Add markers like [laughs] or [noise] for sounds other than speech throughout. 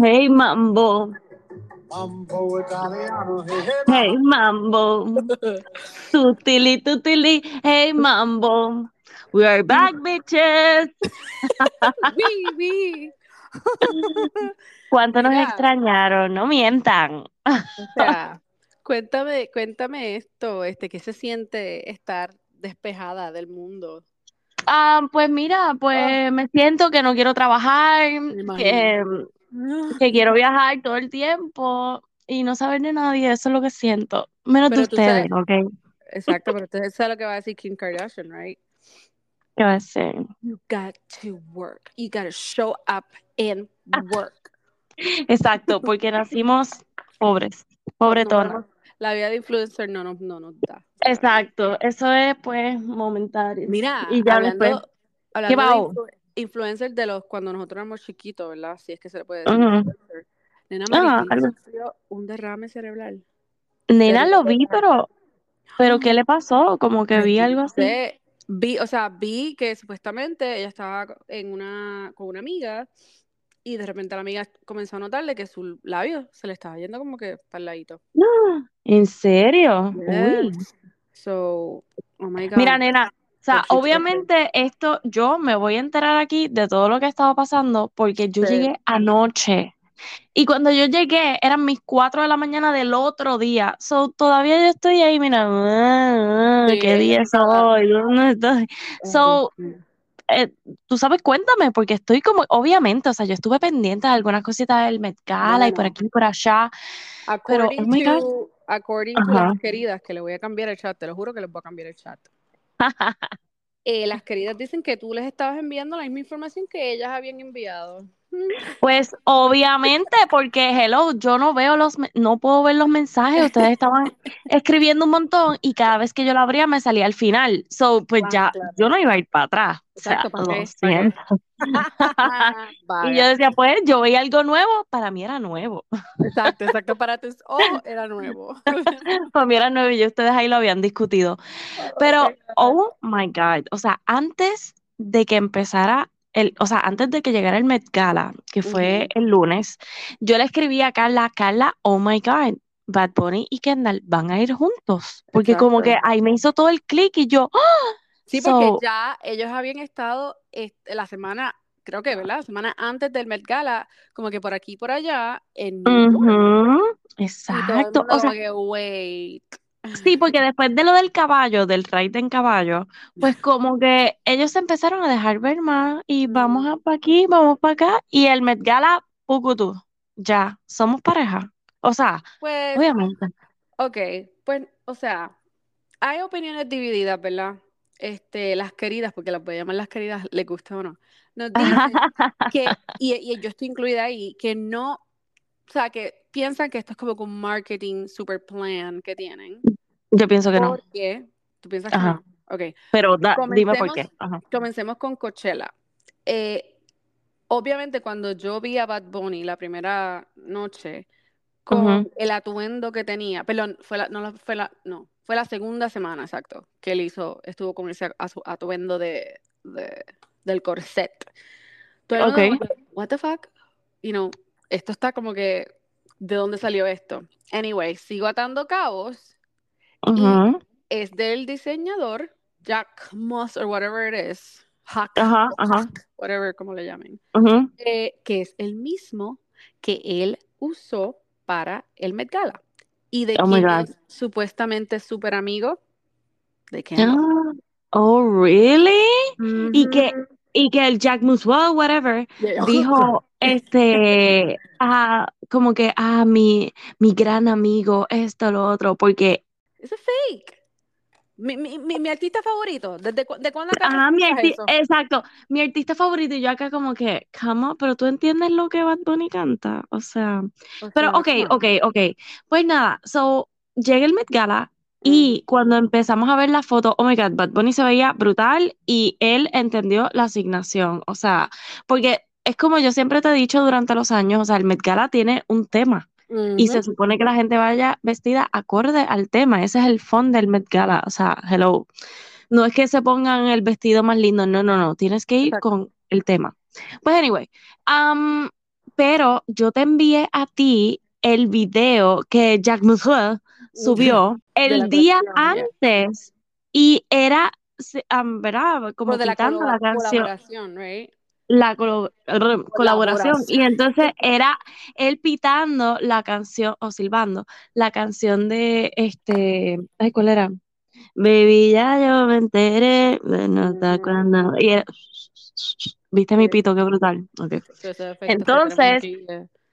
Hey mambo, Mambo italiano, hey, mambo, [laughs] tutili tutili, hey mambo. We are back, bitches. [laughs] Wii, wii. [laughs] ¿Cuánto nos Mira. extrañaron? No mientan. O sea, cuéntame, cuéntame esto, este, ¿qué se siente estar despejada del mundo? Ah, pues mira, pues me siento que no quiero trabajar, que, que quiero viajar todo el tiempo y no saber de nadie, eso es lo que siento. Menos de Pero ustedes, sabes- ¿ok? Exacto, pero entonces eso es lo que va a decir Kim Kardashian, right? ¿Qué va a ser? You got to work. You got to show up and work. [laughs] Exacto, porque nacimos pobres, pobretonas. No, la vida de influencer no nos, no nos da. Exacto, eso es pues momentario. Mira, y ya hablando, después. hablando va, de influ- influencers de los cuando nosotros éramos chiquitos, ¿verdad? Si es que se le puede decir. Influencer. Nena Ah, algo- un derrame cerebral. Nena, lo vi, pero, pero ¿qué le pasó? Como que vi algo así. Vi, o sea, vi que supuestamente ella estaba en una, con una amiga y de repente la amiga comenzó a notarle que su labio se le estaba yendo como que para el ladito. [gasps] ¿En serio? Uy. So, oh my God. Mira, nena, sea, obviamente esto yo me voy a enterar aquí de todo lo que ha estado pasando porque yo Sí. llegué anoche. Y cuando yo llegué eran mis 4 de la mañana del otro día. So, todavía yo estoy ahí, mira, ah, ah, Sí, ¿qué día es hoy? ¿Dónde estoy? So, eh, tú sabes, cuéntame, porque estoy como, obviamente, o sea, yo estuve pendiente de algunas cositas del Met Gala y por aquí y por allá. Pero, According oh my God. to, according to las queridas, que le voy a cambiar el chat, te lo juro que les voy a cambiar el chat. Eh, las queridas dicen que tú les estabas enviando la misma información que ellas habían enviado. Mm. Pues obviamente, porque hello, yo no veo los, no puedo ver los mensajes, ustedes estaban escribiendo un montón y cada vez que yo lo abría me salía al final. So, pues ya, claro. yo no iba a ir para atrás. O sea, Exacto, ¿para lo siento. [laughs] Y yo decía, pues, yo veía algo nuevo, para mí era nuevo. Exacto, exacto. Para tus ojos era nuevo. [laughs] Para mí era nuevo y ustedes ahí lo habían discutido. Pero, oh my God, o sea, antes de que empezara el, o sea, antes de que llegara el Met Gala, que fue el lunes, yo le escribí a Carla, Carla, oh my God, Bad Bunny y Kendall van a ir juntos. Porque como que Exacto. ahí me hizo todo el clic y yo, ¡ah! Sí, porque So- ya ellos habían estado este, la semana, creo que, ¿verdad? La semana antes del Met Gala, como que por aquí y por allá, en New York. Exacto. O sea, que, wait. Sí, porque [laughs] después de lo del caballo, del ride en caballo, pues como que ellos se empezaron a dejar ver más y vamos a para aquí, vamos para acá y el Met Gala, tú, ya, somos pareja. O sea, Pues, obviamente. ok, pues, o sea, hay opiniones divididas, ¿verdad? Este, las queridas, porque las voy a llamar las queridas, les gusta o no, nos dicen que, [laughs] y, y yo estoy incluida ahí, que no, o sea, que piensan que esto es como un marketing super plan que tienen. Yo pienso que no, Porque, ¿tú piensas que no? Ok, pero da- dime por qué. Ajá. comencemos con Coachella. Eh, obviamente cuando yo vi a Bad Bunny la primera noche con el atuendo que tenía, perdón, fue la, no, fue la, no, fue la segunda semana, exacto, que él hizo, estuvo con ese atuendo de, de- del corset. Todo el mundo what the fuck? You know, esto está como que, ¿de dónde salió esto? Anyway, sigo atando cabos. Ujú. Es del diseñador Jack Moss or whatever it is. Hack, ajá. Hack, whatever como le llamen. Eh, que es el mismo que él usó para el Met Gala. Y de Oh God. es supuestamente súper amigo de Kendall. [gasps] Oh, really? Y que, y que el Jack Muswell, whatever, Yeah. dijo, este, [laughs] ah, como que, ah, mi, mi gran amigo, esto, lo otro, porque, es fake. Mi, mi, mi, mi artista favorito. ¿Desde cu- de cuándo ah, mi eso? exacto, mi artista favorito, y yo acá como que, on, pero tú entiendes lo que Bad Bunny canta, o sea, O pero sea, ok, ok, ok, pues nada, so, llega el Met Gala, y cuando empezamos a ver la foto, oh my God, Bad Bunny se veía brutal y él entendió la asignación. O sea, porque es como yo siempre te he dicho durante los años, o sea, el Met Gala tiene un tema y se supone que la gente vaya vestida acorde al tema. Ese es el fondo del Met Gala. O sea, hello. No es que se pongan el vestido más lindo, no, no, no. Tienes que ir Exacto. con el tema. Pues anyway, pero yo te envié a ti el video que Jack Musel subió la el día canción, antes y era, ¿verdad? Como de la quitando la colabora- canción, right? La colaboración. Y entonces era él pitando la canción, o silbando, la canción de este, ay, ¿cuál era? Baby, ya yo me enteré de nota Mm. cuando. Y era, ¿Viste mi pito? Qué brutal. Entonces.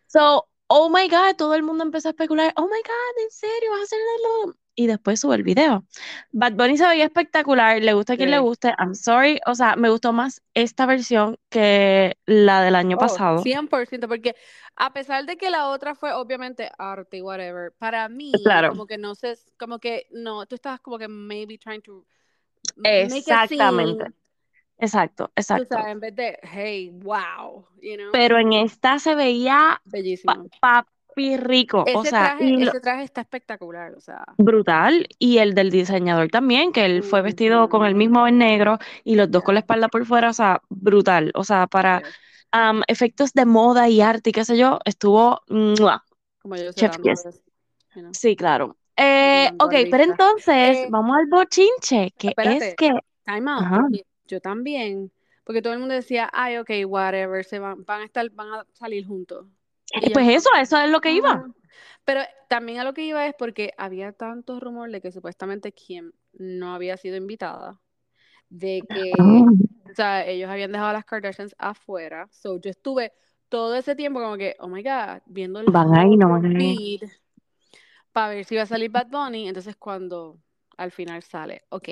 So, oh my God, todo el mundo empezó a especular, oh my God, ¿en serio vas a hacerlo? Y después sube el video. Bad Bunny se veía espectacular, le gusta a quien le Sí. guste, I'm sorry, o sea, me gustó más esta versión que la del año Oh, pasado. 100%, porque a pesar de que la otra fue obviamente arte, whatever, para mí, Claro. como que no sé, como que no, tú estabas como que maybe trying to Exactamente. Exacto, exacto. sabes, en vez de, hey, wow, you know, Pero en esta se veía pa- bellísimo. Papi rico, o Ese sea, traje, lo- ese traje está espectacular, o sea, brutal. Y el del diseñador también, que él fue vestido con el mismo en negro y los dos con la espalda por fuera, o sea, brutal. O sea, para yes, am, efectos de moda y arte y qué sé yo, estuvo ¡mua! como yo you know, Sí, claro. Eh, ok, pero entonces Eh, vamos al bochinche, que es espérate, que, time out, ajá, yo también, porque todo el mundo decía, ay, ok, whatever, se van, van a estar, van a salir juntos. Y pues eso, eso es lo que iba. Pero también a lo que iba es porque había tantos rumores de que supuestamente Kim no había sido invitada, de que, Ah, o sea, ellos habían dejado a las Kardashians afuera. So yo estuve todo ese tiempo como que, oh my God, viendo el Van ahí, no van ahí. para ver si iba a salir Bad Bunny. Entonces cuando al final sale, ok,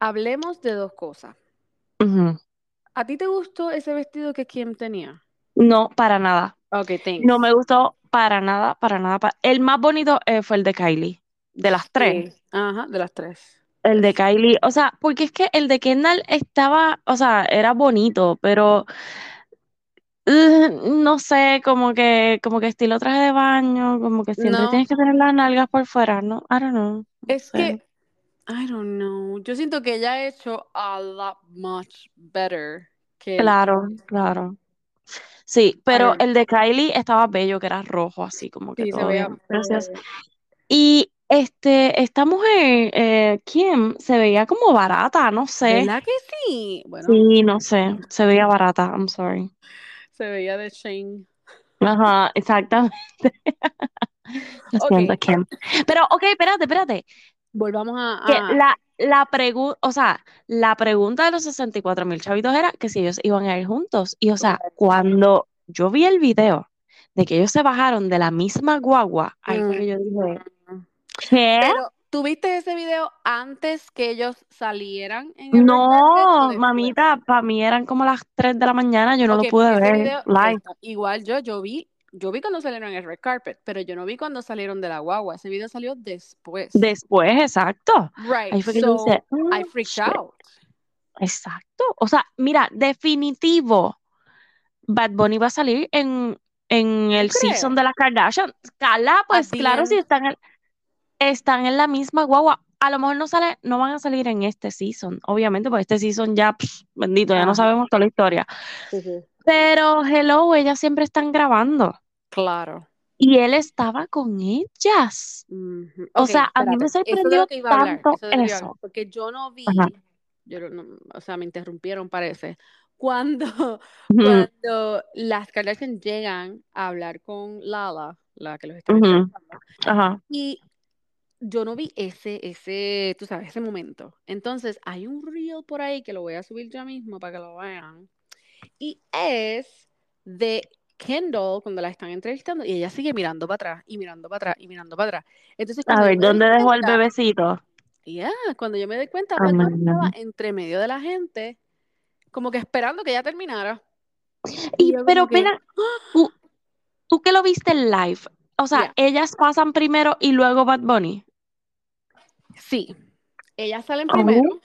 hablemos de dos cosas. ¿A ti te gustó ese vestido que Kim tenía? No, para nada. Ok, thanks. No me gustó para nada, para nada. El más bonito eh, fue el de Kylie, de las tres. Sí, ajá, de las tres. El de Kylie, o sea, porque es que el de Kendall estaba, o sea, era bonito, pero uh, no sé, como que, como que estilo traje de baño, como que siempre No, tienes que tener las nalgas por fuera, ¿no? I don't know, no es sé. que, I don't know, yo siento que ella ha hecho a lot much better que Claro, claro. Sí, pero el de Kylie estaba bello, que era rojo, así como que sí, se todo veía, se bien. Y este, esta mujer, eh, Kim, se veía como barata, no sé. ¿Verdad que sí? Bueno, Sí, no sé, se veía barata, I'm sorry. se veía de Shane. Ajá, exactamente. [laughs] Lo siento, Kim. Pero, ok, espérate, espérate. Volvamos a, la, la pregunta, o sea, la pregunta de los 64 mil chavitos era que si ellos iban a ir juntos. Y, o sea, cuando yo vi el video de que ellos se bajaron de la misma guagua, ahí fue que yo dije, Mm. ¿qué? Pero, ¿tuviste ese video antes que ellos salieron en el No, mamita, para mí eran como las 3 de la mañana, yo no lo pude ver video live. igual yo, yo vi, yo vi cuando salieron en el red carpet, pero yo no vi cuando salieron de la guagua. Ese video salió después. Después, exacto. Right, Ahí fue que yo so I "Oh, freaked shit". out. Exacto. O sea, mira, definitivo, Bad Bunny va a salir en, en el season de las Kardashian. Cala, pues claro, si están en, están en la misma guagua. A lo mejor no sale, no van a salir en este season, obviamente, porque este season ya, pff, bendito, ya no sabemos toda la historia. Sí, sí. Pero hello, ellas siempre están grabando. Claro. Y él estaba con ellas. O sea, a mí me. Eso sorprendió lo que iba a hablar, tanto eso eso. hablar, porque yo no vi, yo no, o sea, me interrumpieron parece, [laughs] cuando, cuando las Kardashian llegan a hablar con Lala, la que los está entrevistando, Ajá. y yo no vi ese, ese, tú sabes, ese momento. Entonces, hay un reel por ahí que lo voy a subir ya mismo para que lo vean, y es de Kendall cuando la están entrevistando y ella sigue mirando para atrás y mirando para atrás y mirando para atrás. Entonces, A yo ver, ¿dónde dejó el bebecito? ya, cuando yo me doy cuenta, no, no. estaba entre medio de la gente, como que esperando que ya terminara. Y, Y yo pero que, tú, tú que lo viste en live, o sea, ellas pasan primero y luego Bad Bunny. Sí, ellas salen primero,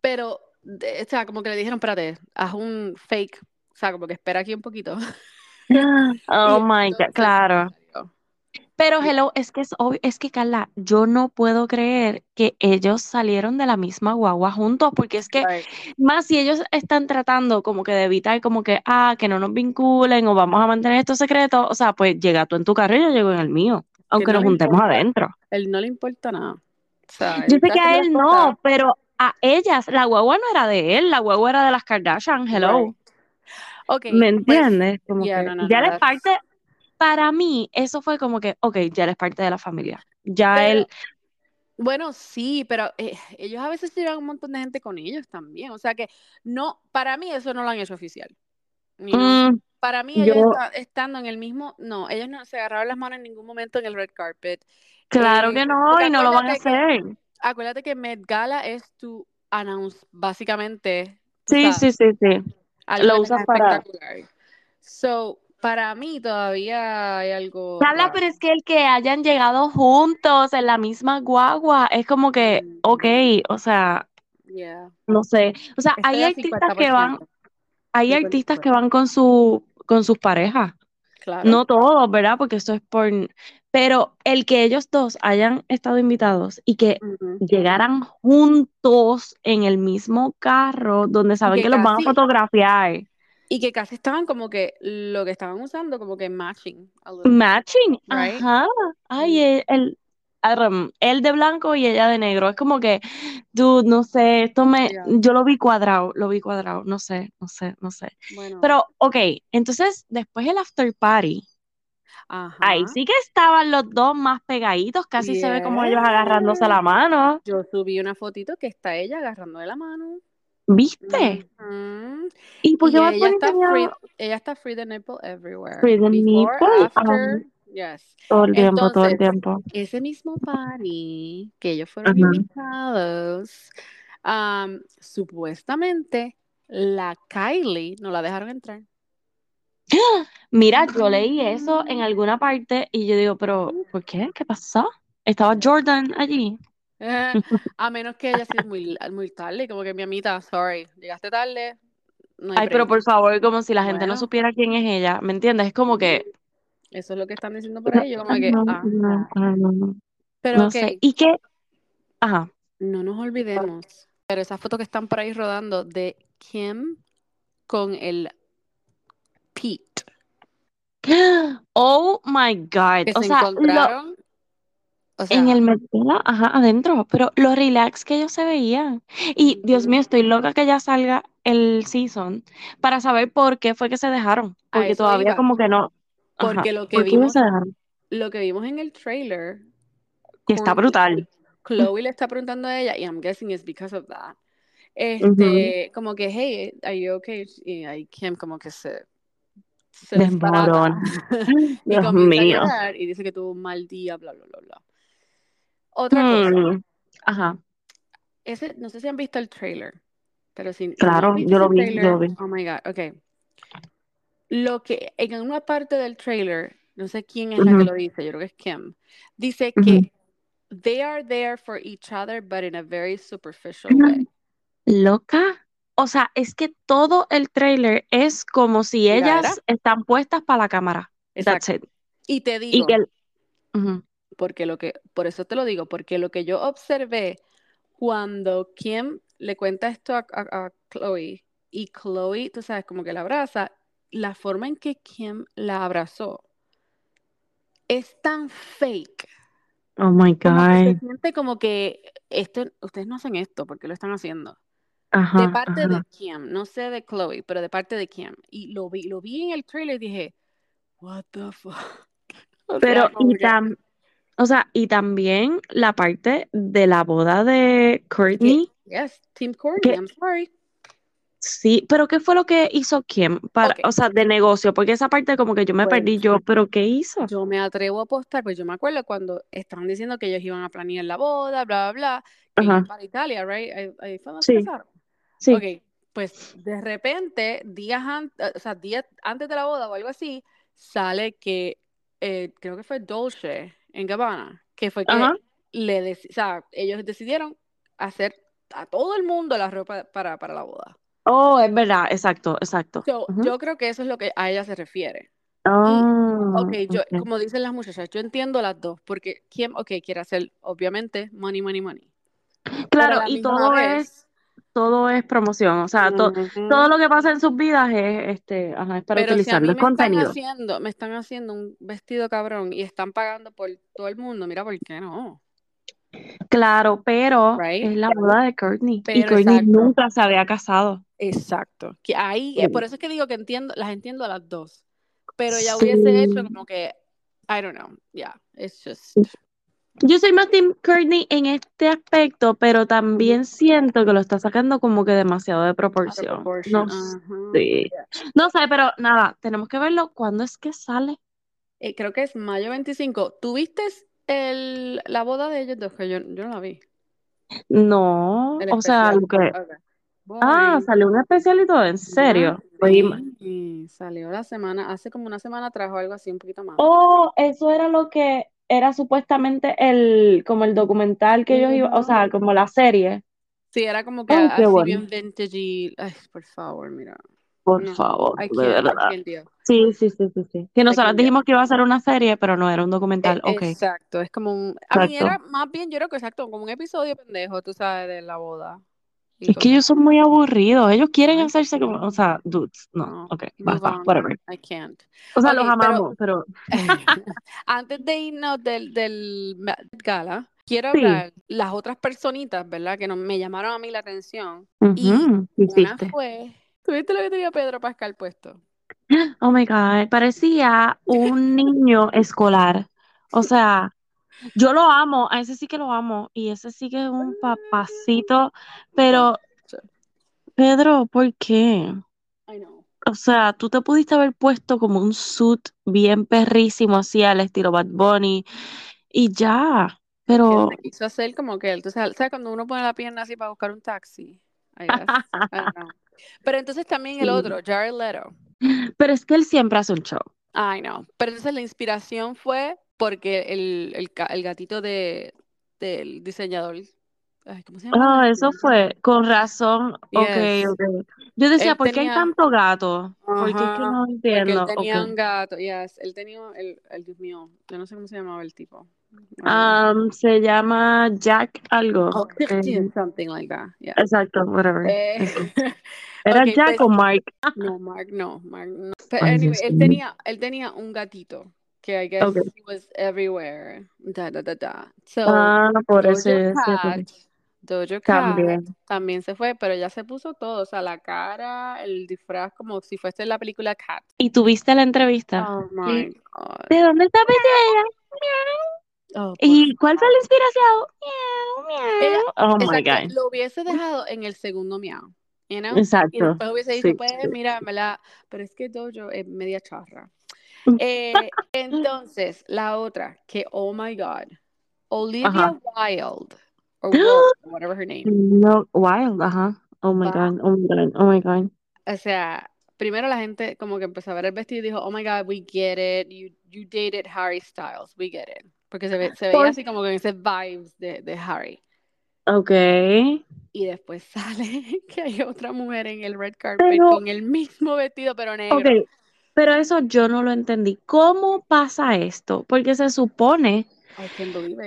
pero, de- o sea, como que le dijeron, espérate, haz un fake, o sea, como que espera aquí un poquito. [gasps] [laughs] oh my God, claro. Pero hello, es que es obvio, es que Carla, yo no puedo creer que ellos salieron de la misma guagua juntos, porque es que Right. más si ellos están tratando como que de evitar como que, ah, que no nos vinculen o vamos a mantener esto secreto, o sea, pues llega tú en tu carro y yo llego en el mío, aunque no nos juntemos importa. adentro. Él no le importa nada. Yo sé que a él no, pero a ellas, la guagua no era de él, la guagua era de las Kardashian, hello. Right. Ok, ¿Me pues, entiendes? Como yeah, que no, no, ya no, es parte, para mí, eso fue como que, ok, ya es parte de la familia. Ya Pero- él, Bueno, sí, pero eh, ellos a veces llevan un montón de gente con ellos también. O sea que no, para mí eso no lo han hecho oficial. Mm, Para mí ellos yo- estando en el mismo, no, ellos no se agarraron las manos en ningún momento en el red carpet. claro Eh, que no, y no lo van a acuérdate que- hacer. Acuérdate que Met Gala es tu announce, básicamente. Sí, sabes, sí, sí, sí. lo usas para-. So, para mí todavía hay algo. Carla, pero es que el que hayan llegado juntos en la misma guagua, es como que, Ujú. ok, o sea, Yeah. no sé. O sea, Estoy hay artistas que van, 50%. Hay 50%. artistas que van con su, con sus parejas. Claro. No todos, ¿verdad? Porque esto es por... Pero el que ellos dos hayan estado invitados y que llegaran juntos en el mismo carro donde saben que que los van a fotografiar. Y que casi estaban como que lo que estaban usando, como que matching. Matching, Right? ajá. Ay, Mm. el, el, él de blanco y ella de negro. Es como que, dude, no sé, esto me, Yeah. yo lo vi cuadrado, lo vi cuadrado, no sé, no sé, no sé. Bueno, Pero, ok, entonces después el after party, ajá. ahí sí que estaban los dos más pegaditos, casi se ve como ellos agarrándose la mano. Yo subí una fotito que está ella agarrando de la mano. ¿Viste? ¿Y por qué Y Bad ella está free, ella está free the nipple everywhere. Free the Before, nipple, after, yes. todo el tiempo, todo el tiempo? Ese mismo party que ellos fueron Ajá. invitados, am, supuestamente la Kylie no la dejaron entrar. [gasps] Mira, yo leí eso en alguna parte y yo digo, pero ¿por qué? ¿Qué pasó? Estaba Jordan allí. Eh, [laughs] [laughs] a menos que haya sido muy, muy tarde, como que mi amita, sorry, llegaste tarde. No Ay, pero por favor, como si la gente no supiera quién es ella, ¿me entiendes? Es como que... Eso es lo que están diciendo por ahí. Yo como que, No, ajá. no, no, no, Pero no ok, sé. ¿Y qué? Ajá. no nos olvidemos. Pero esas fotos que están por ahí rodando de Kim con el Pete, [gasps] Oh my God. que O se sea, lo- encontraron. O sea, en el Met Gala, ajá, adentro, pero lo relax que ellos se veían. Y Dios Ujú. mío, estoy loca que ya salga el season para saber por qué fue que se dejaron. Porque todavía iba. como que no. Ajá. Porque lo que ¿Por vimos- lo que vimos en el trailer, Que está brutal. Chloe [laughs] le está preguntando a ella, y I'm guessing it's because of that. Este, como que, hey, are you okay? Y ahí Kim como que se, se desbarata. [laughs] y Dios a mío. y dice que tuvo un mal día, bla, bla, bla, bla. Otra cosa, Mm, Ajá. ese, no sé si han visto el trailer, pero si, si Claro, yo lo vi, trailer, yo lo vi. Oh my God, ok. Lo que en una parte del trailer, no sé quién es la que lo dice, yo creo que es Kim, dice que they are there for each other, but in a very superficial way. Loca. O sea, es que todo el trailer es como si ellas están puestas para la cámara. That's Exacto. it. Y te Y digo, que el- Ujú. porque lo que, por eso te lo digo, porque lo que yo observé cuando Kim le cuenta esto a, a- a Chloe y Chloe, tú sabes, como que la abraza, la forma en que Kim la abrazó es tan fake. Oh my Como que se God. siente como que esto, ustedes no hacen esto, ¿por qué lo están haciendo? Ajá, De parte ajá. de Kim, no sé de Chloe, pero de parte de Kim. Y lo vi, lo vi en el trailer y dije, what the fuck. [laughs] O sea, Pero, como y que- tam, o sea, y también la parte de la boda de Courtney. Yes, Team Courtney, ¿Qué? I'm sorry. Sí, pero ¿qué fue lo que hizo Kim para, o sea, de negocio? Porque esa parte como que yo me perdí yo, pero ¿qué hizo? Yo me atrevo a apostar, pues yo me acuerdo cuando estaban diciendo que ellos iban a planear la boda, bla, bla, bla, que iban para Italia, right? Ahí, ahí fue donde Sí. casaron. Sí. Ok, pues de repente, días antes, o sea, días antes de la boda o algo así, sale que eh, creo que fue Dolce en Gabbana, que fue que Ajá. le o sea, ellos decidieron hacer a todo el mundo la ropa para, para la boda. Oh, es verdad, exacto, exacto. So. Yo creo que eso es lo que a ella se refiere. Ah, Ok, yo, como dicen las muchachas, yo entiendo las dos, porque quién, ok, quiere hacer, obviamente, money, money, money. Claro, la y todo es, todo es promoción, o sea, to- todo lo que pasa en sus vidas es, este, ajá, es para Pero si utilizarlo, mí es me están contenido. haciendo, me están haciendo un vestido cabrón y están pagando por todo el mundo, mira, ¿por qué no? Claro, pero Right? es la boda de Courtney, y Courtney exacto, nunca se había casado. Exacto. Que ahí, eh, por eso es que digo que entiendo, las entiendo a las dos. Pero ya Sí. hubiese hecho como que, I don't know, yeah, it's just. Yo soy más Team Courtney en este aspecto, pero también siento que lo está sacando como que demasiado de proporción. proportion. No sé. No sé, pero nada, tenemos que verlo. ¿Cuándo es que sale? Eh, creo que es mayo 25. ¿Tuviste el, la boda de ellos dos? Que yo, yo no la vi. No, El o sea, lo que... Ah, salió un especial y todo, ¿en serio? Sí, salió la semana, hace como una semana atrás o algo así, un poquito más. Oh, eso era lo que era supuestamente el, como el documental que ellos iban, o sea, como la serie. Sí, era como que así bueno. bien vintage y, ay, por favor, mira. Por No, favor, de verdad. Sí, sí, sí, sí, sí. Que nosotros dijimos que iba a ser una serie, pero no era un documental. Ok, exacto, es como un, a mí era más bien, yo creo que exacto, como un episodio pendejo, tú sabes, de la boda y Es que ellos son muy aburridos. Ellos quieren hacerse como, o sea, dudes. No, no, ok, basta, whatever. I can't. O sea, los amamos, pero [laughs] antes de irnos del, del Gala, quiero sí. hablar las otras personitas, ¿verdad? Que no, me llamaron a mí la atención. Y Ujú, ¿qué una hiciste? fue, ¿tuviste lo que tenía Pedro Pascal puesto? [gasps] Oh my God, parecía un niño escolar. O sea, yo lo amo, a ese sí que lo amo, y ese sí que es un papacito, pero Pedro, ¿por qué? I know. O sea, tú te pudiste haber puesto como un suit bien perrísimo, así al estilo Bad Bunny, y ya, pero se quiso hacer como que él, tú sabes, ¿sabes cuando uno pone la pierna así para buscar un taxi? I guess. [laughs] I don't know. Pero entonces también el otro, Jared Leto. Pero es que él siempre hace un show. I know. Pero entonces la inspiración fue porque el, el, el gatito de, del diseñador, ay, ¿cómo se llama? Ah, eso fue, con razón, Yes. ok. Yo decía, Él ¿por qué hay tenía, tanto gato? Porque es que no porque él entiendo, tenía ok. un gato, yes, él tenía, el, el Dios mío, yo no sé cómo se llamaba el tipo. Am, se llama Jack algo. Oh, eh, something like that, yeah. exacto, whatever. Eh. [laughs] ¿Era ok, Jack pues, o Mark? no, Mark, no, Mark, no. Pero Ay, anyway, él tenía, él tenía un gatito que I guess Ok. he was everywhere, da, da, da, da. So, Ah, por ese, ese Cat, también. también se fue, pero ya se puso todo, o sea, la cara, el disfraz, como si fuese la película Cat. ¿Y tuviste la entrevista? Oh Sí. my God. ¿De dónde está metida? Oh, ¿Y cuál fue la inspiración? Miau, Ella, miau. Oh my exacto, God. lo hubiese dejado en el segundo miau, you know? Y Exacto. después hubiese dicho, Sí, pues, sí. mira, en verdad, pero es que Dojo es media charra. Eh, entonces, la otra, que, oh my God, Olivia Ajá. Wilde, or [gasps] Wilde, whatever her name, No, wild, ajá. Oh my va, God, oh my God, oh my God. o sea, primero la gente como que empezó a ver el vestido y dijo, oh my God, we get it, you, you dated Harry Styles, we get it. Porque se, ve, se veía así como con ese vibes de, de Harry. Ok. Y después [laughs] sale que hay otra mujer en el red carpet Pero, con el mismo vestido, pero negro. ok, pero eso yo no lo entendí. ¿Cómo pasa esto? Porque se supone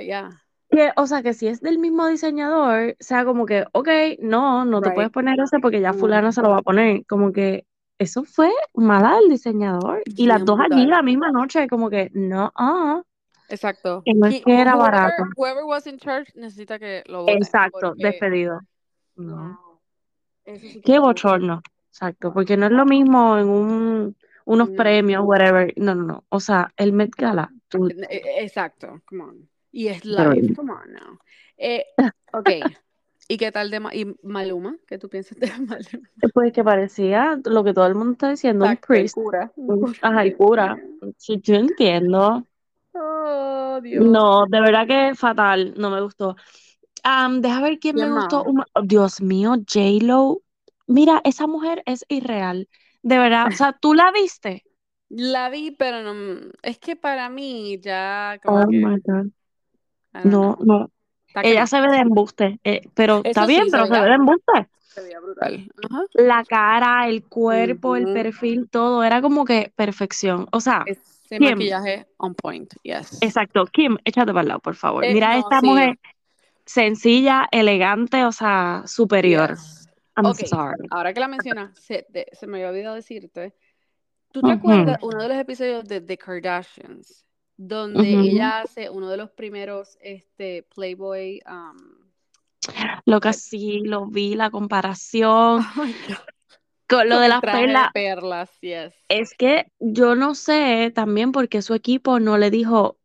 yeah. que, o sea, que si es del mismo diseñador, sea como que, ok, no, no te puedes poner ese porque ya Mm, fulano se lo va a poner. Como que eso fue mala del diseñador. Y las dos allí la misma noche, como que, no, ah, Exacto. que no es que era whoever, barato. whoever was in charge necesita que lo voten. Exacto, Porque, despedido. No. wow, sí Qué bochorno. Exacto, porque no es lo mismo en un, unos No. premios, whatever. No, no, no. O sea, el Met Gala, tú, E- e- Exacto, come on. Y es live, come on now. Eh, [laughs] ok. ¿Y qué tal de Ma- y Maluma? ¿Qué tú piensas de [laughs] Maluma? pues que parecía lo que todo el mundo está diciendo, un Exacto, priest. cura. un cura. Ajá, el cura. Sí, yo entiendo. Oh, Dios. No, de verdad que fatal, no me gustó. Am, deja ver quién me ¿Quién gustó. oh, Dios mío, J-Lo. Mira, esa mujer es irreal. De verdad, o sea, ¿tú la viste? La vi, pero no. Es que para mí ya Oh como que. my God. No, no. Que Ella se ve de embuste, eh, pero está Eso bien, pero se ve de embuste. Se veía brutal. Ajá. La cara, el cuerpo, el perfil, todo era como que perfección. O sea, Ese Kim. maquillaje on point, yes. exacto. Kim, échate para el lado, por favor. Eh, Mira no, esta sí. mujer sencilla, elegante, o sea, superior. Yes. I'm Ok, sorry. ahora que la mencionas, se, de- se me había olvidado decirte. ¿Tú te Ujú. acuerdas uno de los episodios de The Kardashians? Donde ella hace uno de los primeros este, Playboy. um, Lo que sí, lo vi, la comparación [laughs] oh con lo de las perlas. perlas, yes. Es que yo no sé también porque su equipo no le dijo,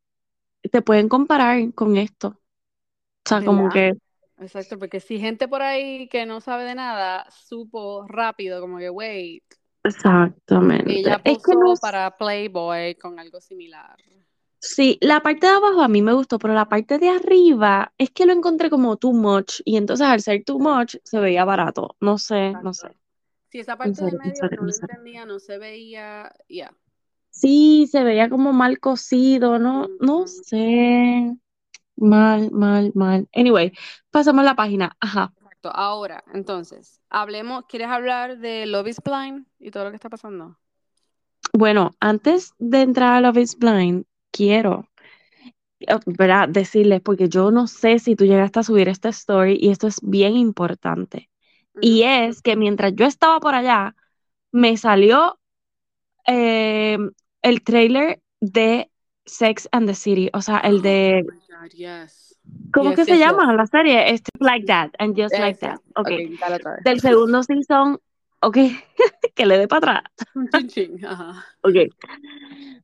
te pueden comparar con esto. O sea, como que, Exacto, porque si gente por ahí que no sabe de nada supo rápido, como que, wait, exactamente. ella Es que posó no, para Playboy con algo similar. sí, la parte de abajo a mí me gustó, pero la parte de arriba es que lo encontré como too much y entonces al ser too Sí. much se veía barato. No sé, no sé. Si esa parte de serio, en medio serio, no serio. entendía, no se veía, ya. Sí, se veía como mal cocido, no, no sé. Mal, mal, mal. Anyway, pasamos la página. Ajá. Exacto. Ahora, entonces, hablemos, ¿quieres hablar de Love is Blind y todo lo que está pasando? Bueno, antes de entrar a Love is Blind, quiero, eh, ¿verdad? Decirles, porque yo no sé si tú llegaste a subir esta story y esto es bien importante. Y es que mientras yo estaba por allá, me salió eh, el trailer de Sex and the City, o sea, el de, my God, yes. ¿cómo Yes, que se yes, llama yes. la serie? Este, Like That and Just Like. That. Ok. Ok, dale otra vez. Del segundo season, ok, [laughs] que le dé para atrás. Un chin chin. Ajá. Ok.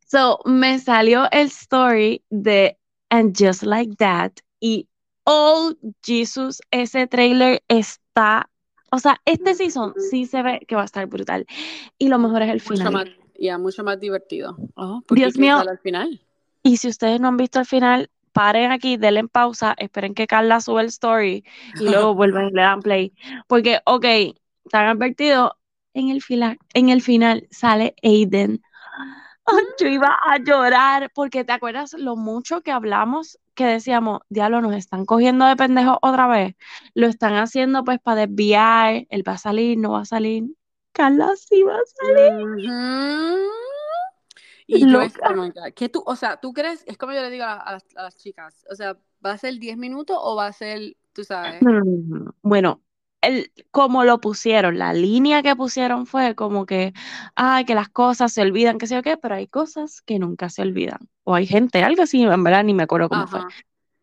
So, me salió el story de And Just Like That y Oh Jesus, ese trailer está, o sea, este season sí se ve que va a estar brutal. Y lo mejor es el Mucho final. más, ya, mucho más divertido. Oh, ¿por qué Dios mío. al final? Y si ustedes no han visto el final, paren aquí, denle en pausa, esperen que Carla suba el story y [laughs] luego vuelvan y le dan play. Porque, ok, están advertidos, en el final, en el final sale Aiden. Yo iba a llorar porque te acuerdas lo mucho que hablamos que decíamos, diablo, nos están cogiendo de pendejos otra vez. Lo están haciendo pues para desviar, él va a salir, no va a salir. Carla sí va a salir. Ujú. Y yo, es, oh my God, ¿qué tú, o sea, tú crees, es como yo le digo a, a las, a las chicas, o sea, ¿va a ser 10 minutos o va a ser, tú sabes? Bueno, el, como lo pusieron, la línea que pusieron fue como que, ay, que las cosas se olvidan, que sé yo qué, pero hay cosas que nunca se olvidan. O hay gente, algo así, en verdad ni me acuerdo cómo fue. Ajá.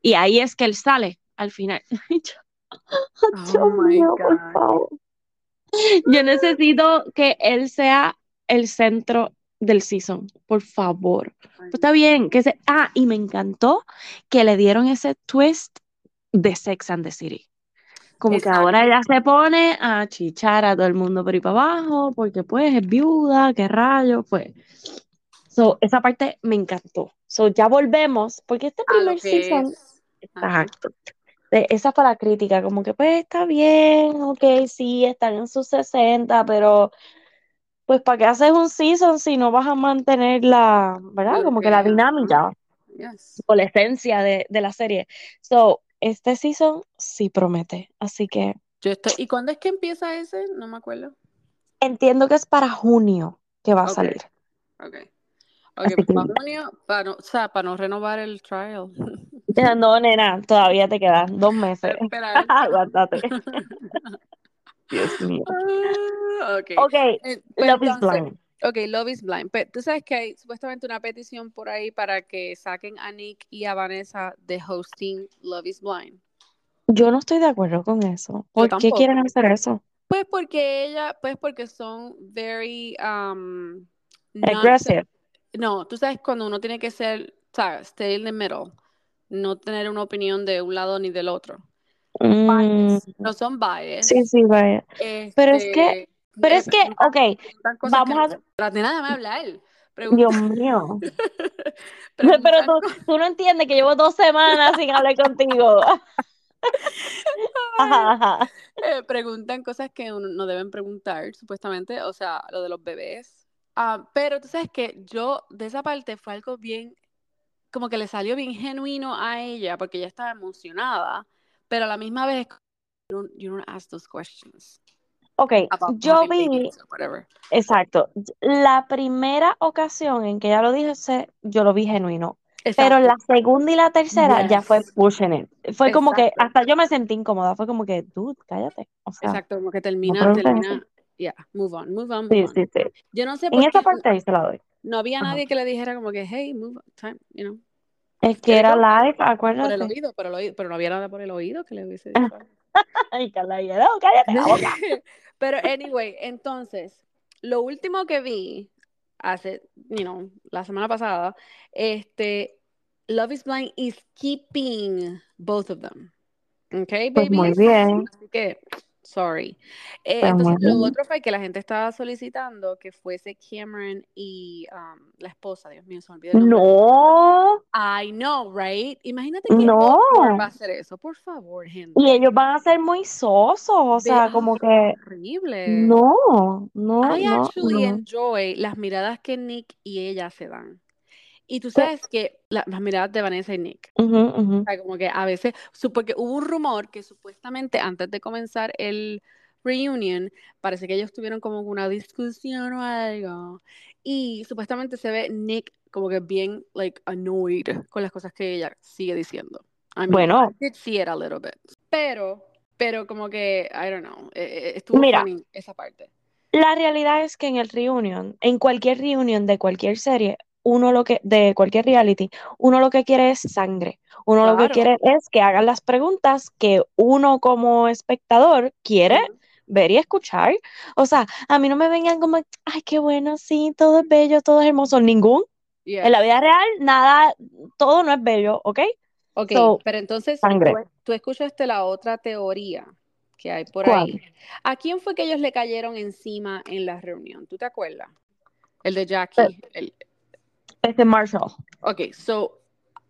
Y ahí es que él sale al final. [laughs] Yo, [laughs] Oh mío, por favor. Yo necesito que él sea el centro del season, por favor. Pues está bien, que se... Ah, y me encantó que le dieron ese twist de Sex and the City. Como que ahora ella se pone a chichar a todo el mundo por ahí para abajo, porque pues es viuda, qué rayos, pues. So, esa parte me encantó. So, ya volvemos, porque este primer season, es. Exacto. De- esa fue la crítica, como que pues está bien, ok, sí, están en sus 60, pero pues ¿para qué haces un season si no vas a mantener la, ¿verdad? Como que que la dinámica Yes. o la esencia de, de la serie. So, este season sí promete, así que Yo estoy, ¿y cuándo es que empieza ese? No me acuerdo. entiendo que es para junio que va a salir. Ok. Así Ok, pues que- para junio, para no, o sea, para no renovar el trial. [laughs] No, nena, todavía te quedan dos meses. Esperar. [laughs] Aguántate. [laughs] Dios mío. Ah, ok. Ok, Eh, pues Love is entonces, Blind. Ok, Love is Blind. Pero tú sabes que hay supuestamente una petición por ahí para que saquen a Nick y a Vanessa de hosting Love is Blind. Yo no estoy de acuerdo con eso. ¿Por qué quieren hacer eso? Pues porque ella, pues porque son very um, Aggressive. No, tú sabes cuando uno tiene que ser, sabes, stay in the middle, no tener una opinión de un lado ni del otro. Mm, Bias. No son bias. sí, sí, vaya. Pero es que- Este, Pero es que, ok, que vamos a... La nena, déjame hablar. Dios [laughs] Preguntan- mío. Pero tú, tú no entiendes que llevo dos semanas sin hablar contigo. [laughs] Ajá, ajá. Eh, preguntan cosas que uno no deben preguntar, supuestamente, o sea, lo de los bebés. Ah, pero tú sabes que yo, de esa parte, fue algo bien, como que le salió bien genuino a ella, porque ella estaba emocionada pero a la misma vez you don't, you don't ask those questions Ok, yo vi, exacto, la primera ocasión en que ella lo dije, yo lo vi genuino. Pero Exacto. la segunda y la tercera ya fue Yes. pushing it. Fue como que Exacto. hasta yo me sentí incómoda. Fue como que, dude, cállate. O sea, Exacto, como que termina, termina, yeah, move on, move on, sí, move on. sí, sí. Yo no sé En por esa qué parte ahí se la doy. no había Ajá. nadie que le dijera como que, hey, move on, time, you know, Es que era live, por el acuérdate. oído, por el oído, pero no había nada por el oído que le hubiese dicho. algo. [laughs] Ay, Carla, no, cállate la boca. [laughs] Pero anyway, entonces, lo último que vi hace, you know, la semana pasada, este, Love is Blind is keeping both of them. Okay, Pues muy babies? bien. Así que, sorry. Eh, entonces, lo otro fue que la gente estaba solicitando que fuese Cameron y um, la esposa, Dios mío, se me olvidó el nombre. No, I know, right? Imagínate que No. Va a hacer eso, por favor, gente. y ellos van a ser muy sosos, o sea, como que horrible. no, no, I no, actually no. enjoy las miradas que Nick y ella se dan. Y tú sabes que la- las miradas de Vanessa y Nick, Ujú, ujú. o sea, como que a veces, porque hubo un rumor que supuestamente antes de comenzar el reunion, parece que ellos tuvieron como una discusión o algo. Y supuestamente se ve Nick como que bien, like, annoyed con las cosas que ella sigue diciendo. I mean, Bueno. I did see it a little bit. Pero, pero como que, I don't know, eh, eh, estuvo Mira. funny esa parte. La realidad es que en el reunion, en cualquier reunion de cualquier serie, uno lo que, de cualquier reality, uno lo que quiere es sangre. Uno lo que quiere es que hagan las preguntas que uno como espectador quiere ver y escuchar. O sea, a mí no me vengan como, ay, qué bueno, sí, todo es bello, todo es hermoso. Ningún. En la vida real, nada, todo no es bello, ¿ok? Ok, So, pero entonces sangre. tú, tú escuchaste la otra teoría que hay por ¿Cuál? ahí. ¿A quién fue que ellos le cayeron encima en la reunión? ¿Tú te acuerdas? El de Jackie. El, Este Marshall. ok, so,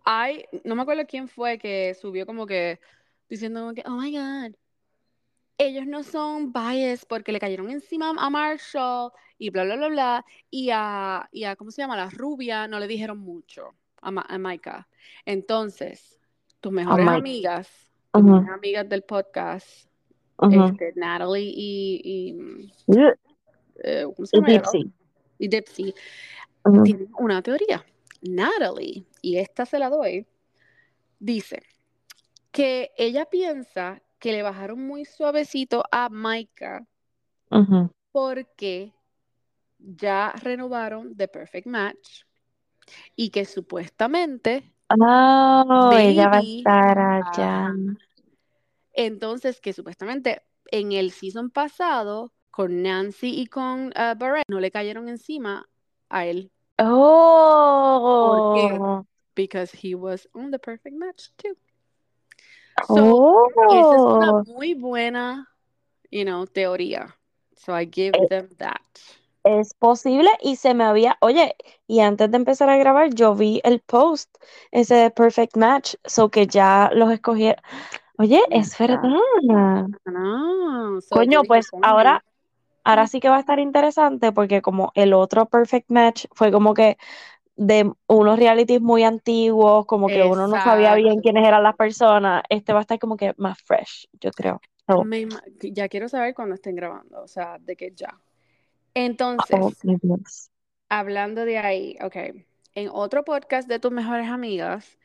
hay, no me acuerdo quién fue que subió como que diciendo como que, oh my God, ellos no son biased porque le cayeron encima a Marshall y bla, bla, bla, bla. Y a, y a ¿cómo se llama? La rubia no le dijeron mucho a, Ma- a Maika. Entonces, tus mejores amigas, tus Ujú, mejores amigas del podcast, este, Natalie y, y, Y eh, ¿cómo se llama ella? Dipsy. Y Dipsy, Ujú. tienen una teoría. Natalie, y esta se la doy, dice que ella piensa que le bajaron muy suavecito a Ujú. porque ya renovaron The Perfect Match y que supuestamente, Oh, ella va a estar allá. ajá, entonces que supuestamente en el season pasado con Nancy y con uh, Barrett no le cayeron encima a él Oh, because he was on The Perfect Match too. So, esa es una oh, muy buena, you know, teoría. So I give Eh, them that. es posible y se me había, oye, y antes de empezar a grabar yo vi el post, ese de Perfect Match, so que ya los escogieron. Oye, es verdad. No, so Coño, pues ahora, ahora sí que va a estar interesante porque como el otro Perfect Match fue como que de unos realities muy antiguos, como que uno no sabía bien quiénes eran las personas, este va a estar como que más fresh, yo creo. So, Me ya quiero saber cuando estén grabando, o sea, de que ya. oh, Entonces, hablando de ahí, ok, en otro podcast de tus mejores amigas,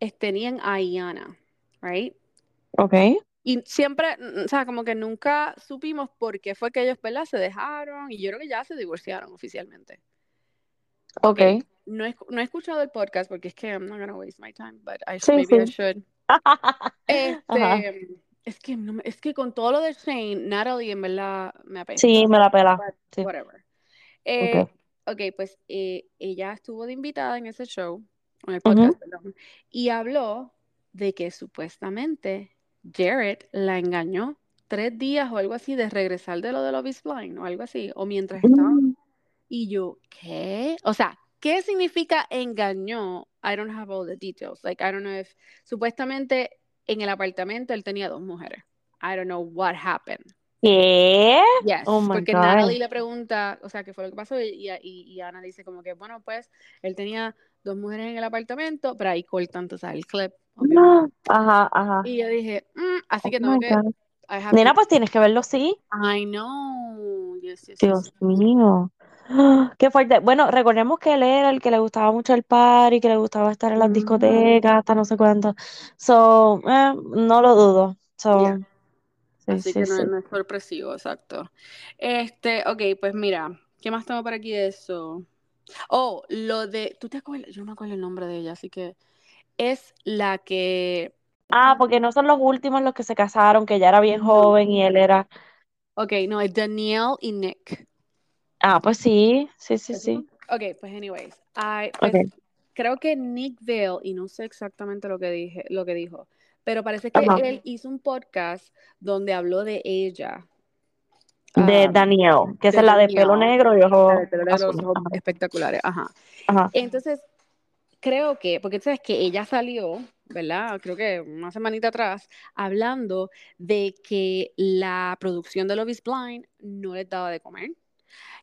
es- tenían a Iana, right? ok. Y siempre, o sea, como que nunca supimos por qué fue que ellos, ¿verdad? Se dejaron y yo creo que ya se divorciaron oficialmente. Ok. No he, no he escuchado el podcast porque es que I'm not gonna waste my time, but I Sí, maybe I sí. should. [laughs] Ajá. Este, es que, no me- es que con todo lo de Shane, Natalie en verdad me apesta, Sí, me la pela. but Sí. whatever. Eh, Ok. ok, pues eh, ella estuvo de invitada en ese show, en el podcast, perdón, y habló de que supuestamente Jared la engañó tres días o algo así de regresar de lo de Love is Blind o algo así, o mientras estaban. Mm, Y yo, ¿qué? O sea, ¿qué significa engañó? I don't have all the details. Like, I don't know if supuestamente en el apartamento él tenía dos mujeres. I don't know what happened. ¿Qué? Yes, Oh my porque God. Natalie le pregunta, o sea, qué fue lo que pasó, y, y, y Ana dice como que, bueno, pues, él tenía dos mujeres en el apartamento, pero ahí cortan, tú sabes, el clip, obviamente. Ajá, ajá. Y yo dije, mm, así Oh que tengo my que, Nena, to- pues tienes que verlo, sí. I know, yes, yes, yes. Dios mío. ¡Ah! [gasps] Qué fuerte. Bueno, recordemos que él era el que le gustaba mucho el party, que le gustaba estar en las Ujú. discotecas, hasta no sé cuánto. So, eh, no lo dudo. So, Yeah. sí, Así sí, que no, sí. no es sorpresivo, exacto. Este, ok, pues mira, ¿qué más tengo por aquí de eso? Oh, lo de, ¿tú te acuerdas? Yo no me acuerdo el nombre de ella, así que es la que, Ah, porque no son los últimos los que se casaron, que ella era bien joven y él era. ok, no, es Danielle y Nick. Ah, pues sí, sí, sí, ¿Esos sí. Ok, pues anyways, I- pues, creo que Nick Vale, y no sé exactamente lo que dije, lo que dijo, pero parece que Ajá. él hizo un podcast donde habló de ella. De ah, Danielle, que esa de es la de pelo negro y ojos de espectaculares, ajá. Ajá. Entonces, creo que, porque tú sabes que ella salió, ¿verdad? Creo que una semanita atrás, hablando de que la producción de Love is Blind no les daba de comer.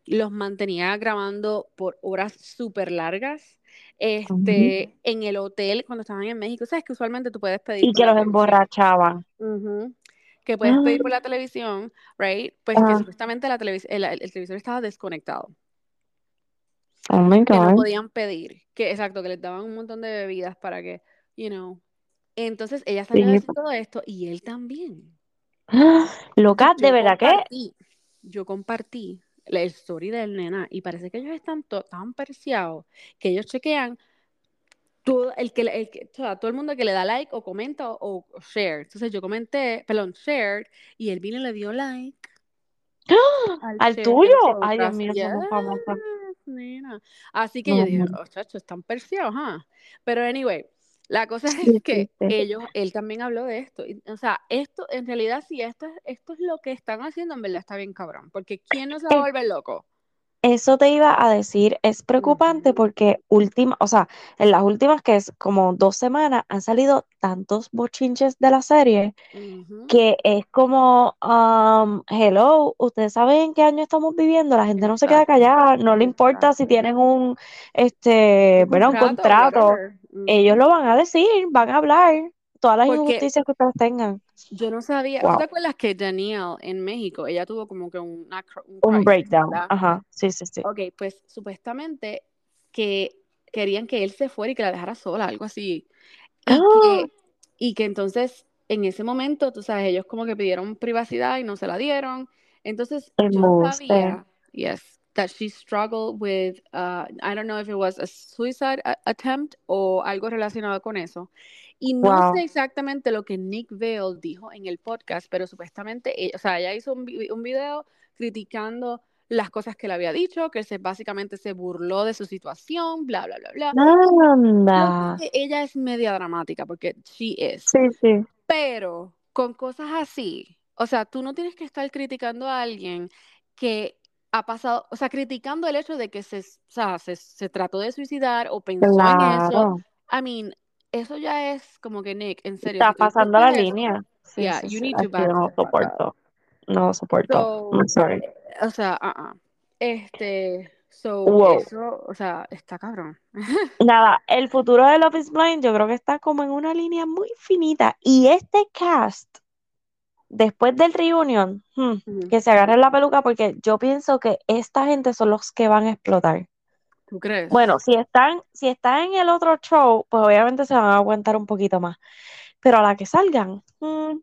Los mantenía grabando por horas súper largas. Este, en el hotel, cuando estaban en México, sabes que usualmente tú puedes pedir Y que los emborrachaban. Ujú. Que puedes Ah. pedir por la televisión, right? Pues que Ajá. supuestamente la televis- el, el televisor estaba desconectado Oh my que no God. podían pedir, que exacto, que les daban un montón de bebidas para que, you know. Entonces ella salió a Sí. decir todo esto y él también. ¡Ah! [gasps] Loca, de verdad que yo compartí la story del nena y parece que ellos están tan perseados que ellos chequean todo el que, el que- o sea, todo el mundo que le da like o comenta o, o share. Entonces yo comenté, perdón, share y él vino y le dio like al al tuyo. Ay, Dios mío, somos famosas. Nena. Así que No, yo dije, oh, chacho, están perseados, ¿ah? Pero anyway, la cosa es sí, que sí. ellos, él también habló de esto. O sea, esto, en realidad, si esto, es- esto es lo que están haciendo, en verdad está bien cabrón. Porque ¿quién no se va a Es- volver loco? Eso te iba a decir, es preocupante porque última, o sea, en las últimas que es como dos semanas han salido tantos bochinches de la serie que es como, um, hello, ustedes saben en qué año estamos viviendo, la gente no se queda callada, no le importa si tienen un, este, Un ¿verdad? Un contrato, ellos lo van a decir, van a hablar, todas las Porque injusticias que ustedes tengan. yo no sabía, ¿tú Wow, te acuerdas que Danielle en México, ella tuvo como que una un un crisis, breakdown, ¿verdad? ajá, sí, sí, sí. Ok, pues supuestamente que querían que él se fuera y que la dejara sola, algo así. Y ¡Ah! que, y que entonces en ese momento, tú sabes, ellos como que pidieron privacidad y no se la dieron. Entonces yo Embuste. sabía, yes, that she struggled with, uh, I don't know if it was a suicide attempt o algo relacionado con eso. Y no Wow. sé exactamente lo que Nick Vale dijo en el podcast, pero supuestamente, ella- o sea, ella hizo un, un video criticando las cosas que le había dicho, que se básicamente se burló de su situación, bla, bla, bla, bla. Sé que ella es media dramática, porque she is, Sí, sí. pero con cosas así, o sea, tú no tienes que estar criticando a alguien que ha pasado, o sea, criticando el hecho de que se, o sea, se, se trató de suicidar o pensó en eso. Claro. I mean, eso ya es como que, Nick, en serio, si dices pasando la eso, línea. Sí, yeah, sí, you sí. need to Ay, back yo no soporto. No soporto. So, I'm sorry. o sea, ah, ah. Este, so, Wow. eso, o sea, está cabrón. [laughs] Nada, el futuro de Love is Blind yo creo que está como en una línea muy finita. Y este cast, después del reunion, hmm, que se agarren la peluca porque yo pienso que esta gente son los que van a explotar. ¿Tú crees? Bueno, si están, si están en el otro show, pues obviamente se van a aguantar un poquito más. Pero a la que salgan, hmm,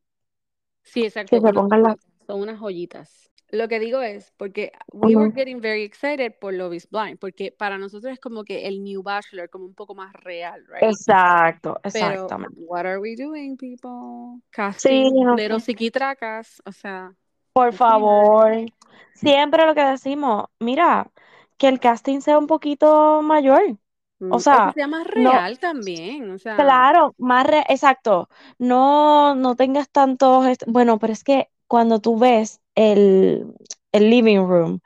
Sí, que exacto, se unas pongan las... son unas joyitas. Lo que digo es, porque we were Ujú. getting very excited por Love is Blind, porque para nosotros es como que el New Bachelor, como un poco más real, right? Exacto, Pero, exactamente. what are we doing, people? Sí, Casting no little sé. psiquitracas, o sea, Por favor, siempre lo que decimos, mira, que el casting sea un poquito mayor. Mm, O O que sea, sea más no, real también, o sea, claro, más re- exacto. No, no tengas tantos, bueno, pero es que cuando tú ves el, el living room,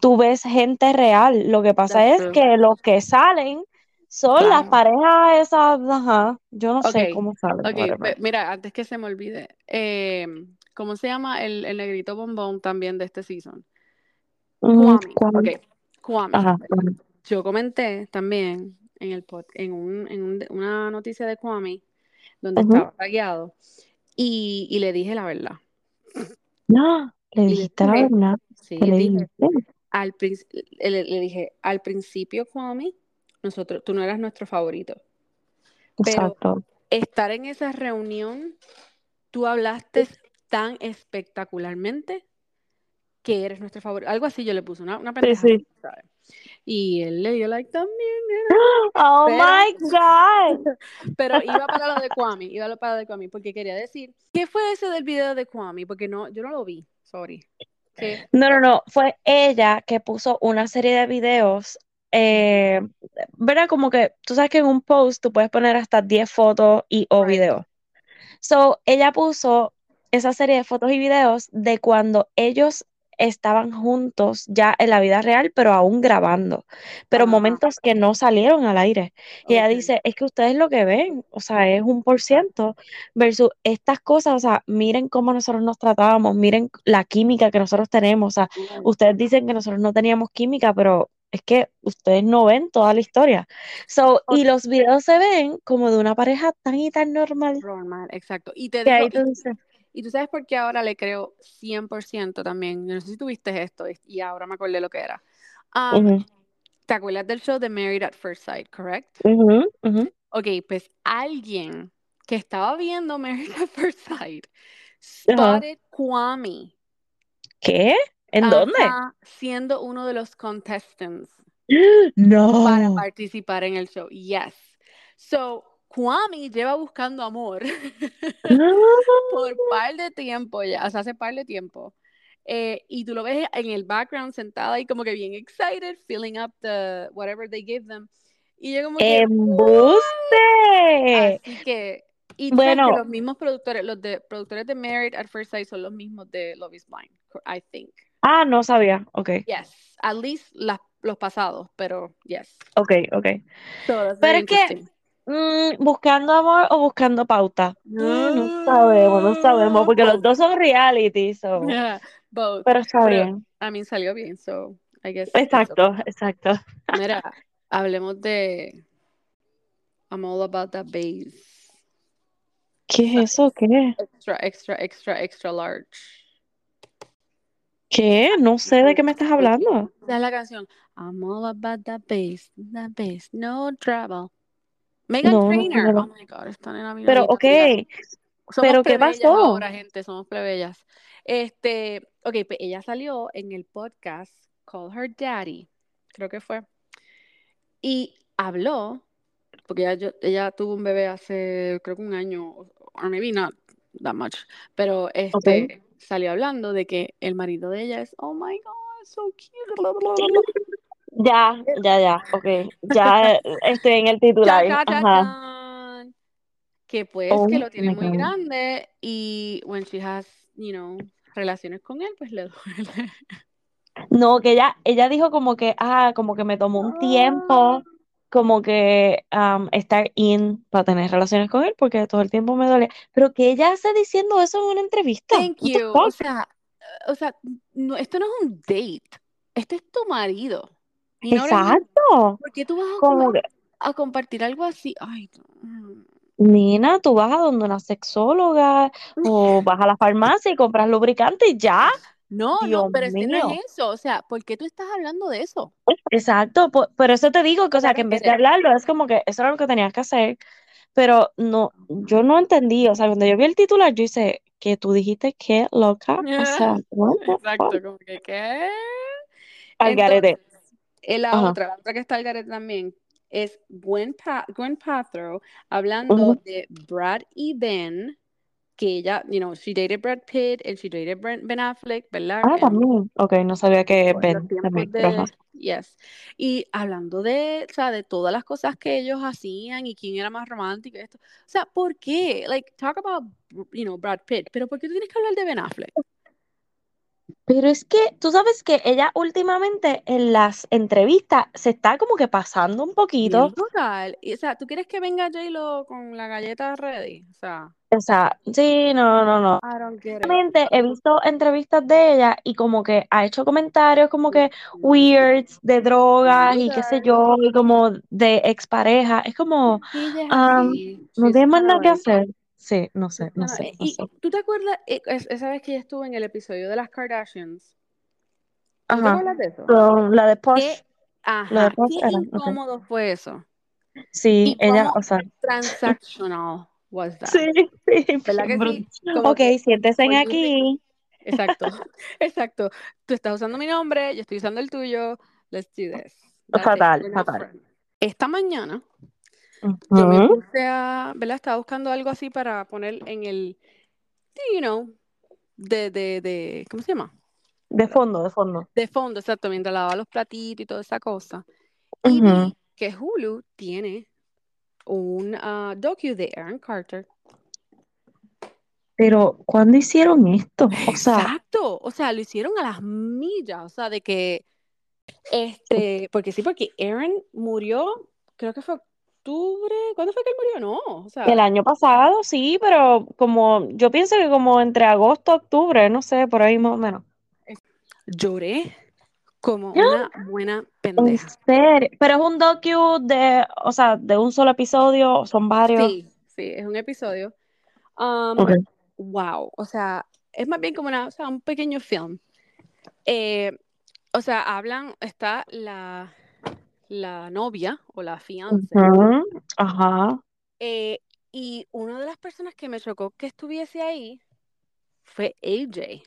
tú ves gente real. Lo que pasa that's es true. que los que salen son las parejas esas, ajá, yo no sé cómo salen, ok, whatever. pe- mira, antes que se me olvide, eh, ¿cómo se llama el, el negrito bombón también de este season? Mm, Kwame. Ajá. Yo comenté también en el pod- en, un, en un- una noticia de Kwame donde estaba tagueado y, y le dije la verdad. No, le Y le dijiste la verdad. sí, ¿Qué le dije, al le, le dije, al principio, Kwame, nosotros, tú no eras nuestro favorito, pero Exacto. estar en esa reunión, tú hablaste tan espectacularmente que eres nuestro favorito. Algo así yo le puse, una, una pendeja sí. así, ¿sabes? Y él le dio like también. [gasps] Oh Pero, my God. [laughs] pero iba para lo de Kwame, iba para lo de Kwame, porque quería decir, ¿qué fue ese del video de Kwame? Porque no, yo no lo vi, sorry. ¿Qué No, no, no. Fue ella que puso una serie de videos. Eh, ¿verdad? Como que tú sabes que en un post tú puedes poner hasta 10 fotos y o Right. videos. So, ella puso esa serie de fotos y videos de cuando ellos estaban juntos ya en la vida real, pero aún grabando, pero momentos que no salieron al aire. Y ella dice, es que ustedes lo que ven, o sea, es un por ciento versus estas cosas, o sea, miren cómo nosotros nos tratábamos, miren la química que nosotros tenemos, o sea, ustedes dicen que nosotros no teníamos química, pero es que ustedes no ven toda la historia. So, y los videos se ven como de una pareja tan y tan normal Normal, exacto. Y te digo, y, y tú sabes por qué ahora le creo 100% también. No sé si tuviste esto y ahora me acordé lo que era. Um, ujú, ¿te acuerdas del show de Married at First Sight, correct? ujú, ujú. Ok, pues alguien que estaba viendo Married at First Sight spotted Kwame ¿Qué? ¿En dónde? siendo uno de los contestants [gasps] para No. participar en el show. Yes. So, Kwame lleva buscando amor [laughs] por par de tiempo ya, o sea, hace par de tiempo. Eh, y tú lo ves en el background sentada ahí como que bien excited, filling up the whatever they give them. Y yo como que, ¡Embuste! así que, y sabes que Bueno, los mismos productores, los de productores de Married at First Sight son los mismos de Love is Blind, I think. ah, no sabía. Ok, Yes, at least las, los pasados, pero yes. ok, ok. So Pero es que. Mm, ¿buscando amor o buscando pauta? No Mm, sabemos, no sabemos, porque los both. dos son reality, so. Yeah. [laughs] Pero está Pero bien. a mí salió bien, so I guess Exacto, okay. exacto. Mira, hablemos de I'm all about that bass. ¿Qué es eso? ¿Qué? Extra, extra, extra, extra large. ¿Qué? No sé de qué me estás hablando. Es la canción. I'm all about that bass, that bass, no trouble. Megan No, no de lo- Oh my God, esta nena vino Pero, ok. Somos pero ¿qué pasó? ahora, gente, somos plebeyas. Este, ok, pues ella salió en el podcast Call Her Daddy, creo que fue, y habló, porque ella, yo- ella tuvo un bebé hace, creo que un año, or maybe not that much, pero este, salió hablando de que el marido de ella es, oh my God, so cute, Ya, ya, ya, ok. Ya eh, estoy en el titular. Ajá. Que pues Oh que lo tiene muy God. grande y when she has, you know, relaciones con él, pues le duele. No, que ella, ella dijo como que, ah, como que me tomó un Ah. tiempo, como que am, estar in para tener relaciones con él, porque todo el tiempo me duele. Pero que ella hace diciendo eso en una entrevista. Thank you. O sea, o sea, no, esto no es un date. Este es tu marido. Exacto. ¿Por qué tú vas a, Como com- que, a compartir algo así? Ay, no. Nina, tú vas a donde una sexóloga o [laughs] vas a la farmacia y compras lubricante y ya. No, no, pero es que no es eso. O sea, ¿por qué tú estás hablando de eso? Exacto, pero eso te digo que, o sea, que en no vez de hablarlo, es como que eso era lo que tenías que hacer, pero no, yo no entendí, o sea, cuando yo vi el titular, yo hice, que tú dijiste que loca, o sea, [laughs] Exacto, como que, ¿qué? Al garete. Eh, la Ajá. otra, la otra que está al garete también es Gwen, Pa- Gwen Paltrow hablando Ujú. de Brad y Ben, que ella, you know, she dated Brad Pitt and she dated Ben, Ben Affleck, ¿verdad? Ah, también, ok, no sabía que Ben también, de, yes. Y hablando de, o sea, de todas las cosas que ellos hacían y quién era más romántico y esto. O sea, ¿por qué? Like, talk about, you know, Brad Pitt, pero ¿por qué tú tienes que hablar de Ben Affleck? Pero es que tú sabes que ella últimamente en las entrevistas se está como que pasando un poquito. Y, o sea, ¿tú quieres que venga J-Lo con la galleta ready? O sea, O sea, sí, no, no, no. Realmente he visto entrevistas de ella y como que ha hecho comentarios como que weirds de drogas y qué sé yo, y como de expareja. Es como, así. no She's tiene más nada que hacer. Sí, no sé, no kinda- sé, no y sé. ¿tú te acuerdas eh, es- esa vez que ella estuvo en el episodio de las Kardashians? ¿Tú te Ajá. acuerdas de eso? Pero la de Posh, ¿Qué, lo de ajá, Posh qué era, incómodo fue eso? Sí, ¿Y ella, cómo o sea, transactional was that? sí, sí, ¿Verdad que sí? Como Ok, que, siéntese you aquí. Exacto, [laughs] exacto. Tú estás usando mi nombre, yo estoy usando el tuyo. Let's do this. Fatal, fatal. Esta mañana yo me puse a, ¿verdad? Estaba buscando algo así para poner en el, you know, de, de, de, ¿cómo se llama? De fondo, de fondo. De fondo, exacto, mientras lavaba los platitos y toda esa cosa. Y vi que Hulu tiene un ah, docu de Aaron Carter. Pero, ¿cuándo hicieron esto? O sea, Exacto, o sea, lo hicieron a las millas, o sea, de que, este, porque sí, porque Aaron murió, creo que fue octubre, ¿cuándo fue que él murió? No, o sea, el año pasado sí, pero como, yo pienso que como entre agosto, octubre, no sé, por ahí más o menos. lloré como una buena En pendeja. serio. Pero es un docu de, o sea, de un solo episodio, son varios. Sí, sí, es un episodio. Um, wow, o sea, es más bien como una, o sea, un pequeño film. Eh, o sea, hablan, está la, la novia o la. Ujú, Ajá. Eh, y una de las personas que me chocó que estuviese ahí fue AJ.